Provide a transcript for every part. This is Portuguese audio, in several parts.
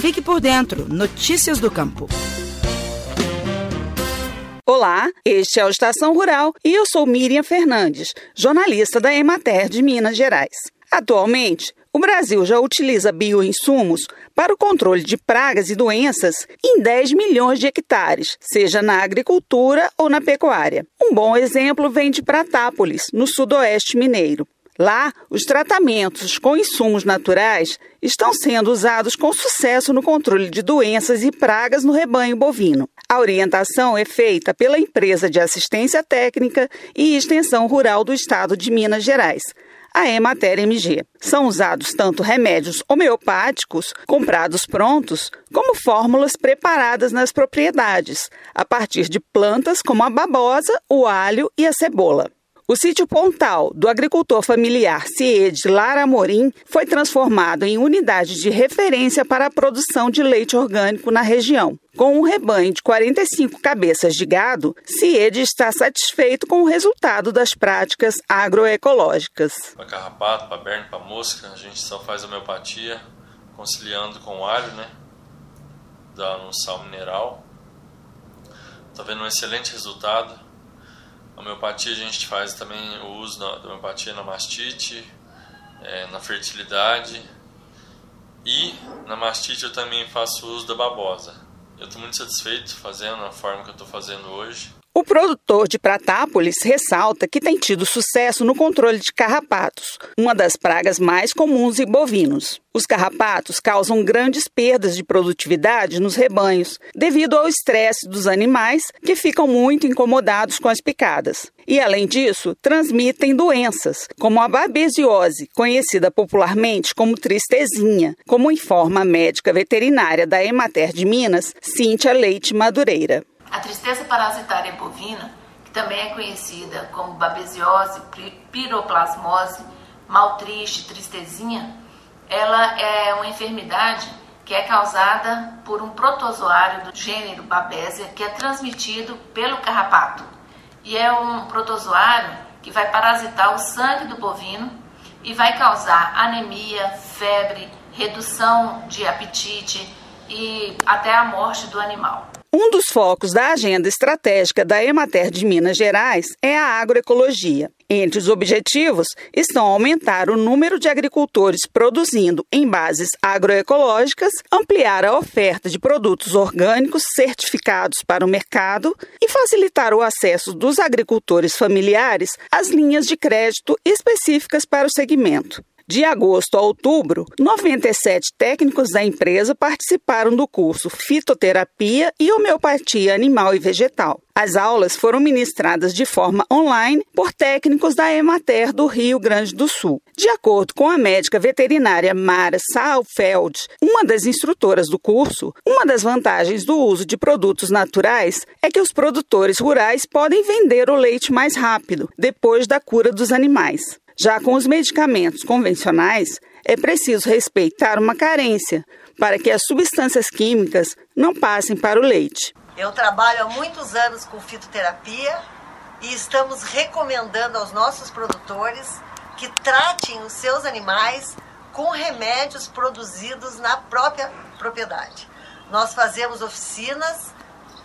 Fique por dentro. Notícias do Campo. Olá, este é o Estação Rural e eu sou Miriam Fernandes, jornalista da Emater de Minas Gerais. Atualmente, o Brasil já utiliza bioinsumos para o controle de pragas e doenças em 10 milhões de hectares, seja na agricultura ou na pecuária. Um bom exemplo vem de Pratápolis, no sudoeste mineiro. Lá, os tratamentos com insumos naturais estão sendo usados com sucesso no controle de doenças e pragas no rebanho bovino. A orientação é feita pela empresa de assistência técnica e extensão rural do estado de Minas Gerais, a Emater MG. São usados tanto remédios homeopáticos comprados prontos, como fórmulas preparadas nas propriedades, a partir de plantas como a babosa, o alho e a cebola. O sítio Pontal, do agricultor familiar Ciede Lara Amorim, foi transformado em unidade de referência para a produção de leite orgânico na região. Com um rebanho de 45 cabeças de gado, Ciede está satisfeito com o resultado das práticas agroecológicas. Para carrapato, para berne, para mosca, a gente só faz homeopatia, conciliando com o alho, né? Dando um sal mineral. Está vendo um excelente resultado homeopatia a gente faz também o uso da homeopatia na mastite, é, na fertilidade e na mastite eu também faço uso da babosa. Eu estou muito satisfeito fazendo a forma que eu estou fazendo hoje. O produtor de Pratápolis ressalta que tem tido sucesso no controle de carrapatos, uma das pragas mais comuns em bovinos. Os carrapatos causam grandes perdas de produtividade nos rebanhos, devido ao estresse dos animais que ficam muito incomodados com as picadas. E, além disso, transmitem doenças, como a babesiose, conhecida popularmente como tristezinha, como informa a médica veterinária da Emater de Minas, Cíntia Leite Madureira. A tristeza parasitária bovina, que também é conhecida como babesiose, piroplasmose, maltriste, tristezinha, ela é uma enfermidade que é causada por um protozoário do gênero Babesia que é transmitido pelo carrapato. E é um protozoário que vai parasitar o sangue do bovino e vai causar anemia, febre, redução de apetite e até a morte do animal. Um dos focos da agenda estratégica da Emater de Minas Gerais é a agroecologia. Entre os objetivos estão aumentar o número de agricultores produzindo em bases agroecológicas, ampliar a oferta de produtos orgânicos certificados para o mercado e facilitar o acesso dos agricultores familiares às linhas de crédito específicas para o segmento. De agosto a outubro, 97 técnicos da empresa participaram do curso Fitoterapia e Homeopatia Animal e Vegetal. As aulas foram ministradas de forma online por técnicos da Emater do Rio Grande do Sul. De acordo com a médica veterinária Mara Saalfeld, uma das instrutoras do curso, uma das vantagens do uso de produtos naturais é que os produtores rurais podem vender o leite mais rápido, depois da cura dos animais. Já com os medicamentos convencionais, é preciso respeitar uma carência para que as substâncias químicas não passem para o leite. Eu trabalho há muitos anos com fitoterapia e estamos recomendando aos nossos produtores que tratem os seus animais com remédios produzidos na própria propriedade. Nós fazemos oficinas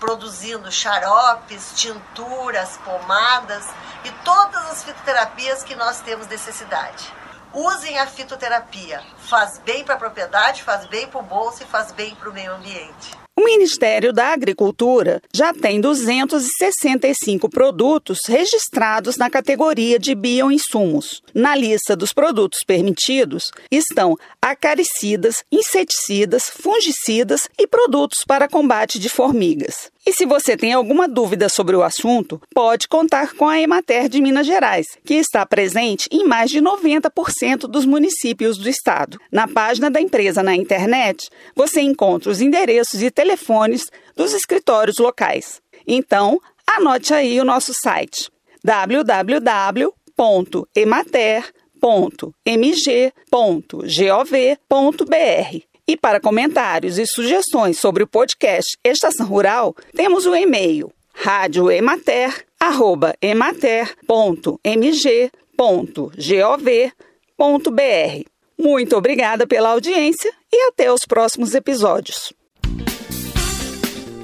produzindo xaropes, tinturas, pomadas e todas as fitoterapias que nós temos necessidade. Usem a fitoterapia. Faz bem para a propriedade, faz bem para o bolso e faz bem para o meio ambiente. O Ministério da Agricultura já tem 265 produtos registrados na categoria de bioinsumos. Na lista dos produtos permitidos estão acaricidas, inseticidas, fungicidas e produtos para combate de formigas. E se você tem alguma dúvida sobre o assunto, pode contar com a Emater de Minas Gerais, que está presente em mais de 90% dos municípios do estado. Na página da empresa na internet, você encontra os endereços e telefones dos escritórios locais. Então, anote aí o nosso site www.emater.mg.gov.br e para comentários e sugestões sobre o podcast Estação Rural, temos o e-mail radioemater@emater.mg.gov.br. Muito obrigada pela audiência e até os próximos episódios.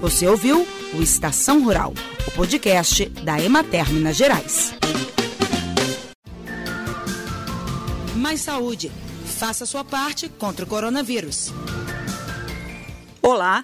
Você ouviu o Estação Rural, o podcast da Emater Minas Gerais. Mais saúde. Faça sua parte contra o coronavírus. Olá,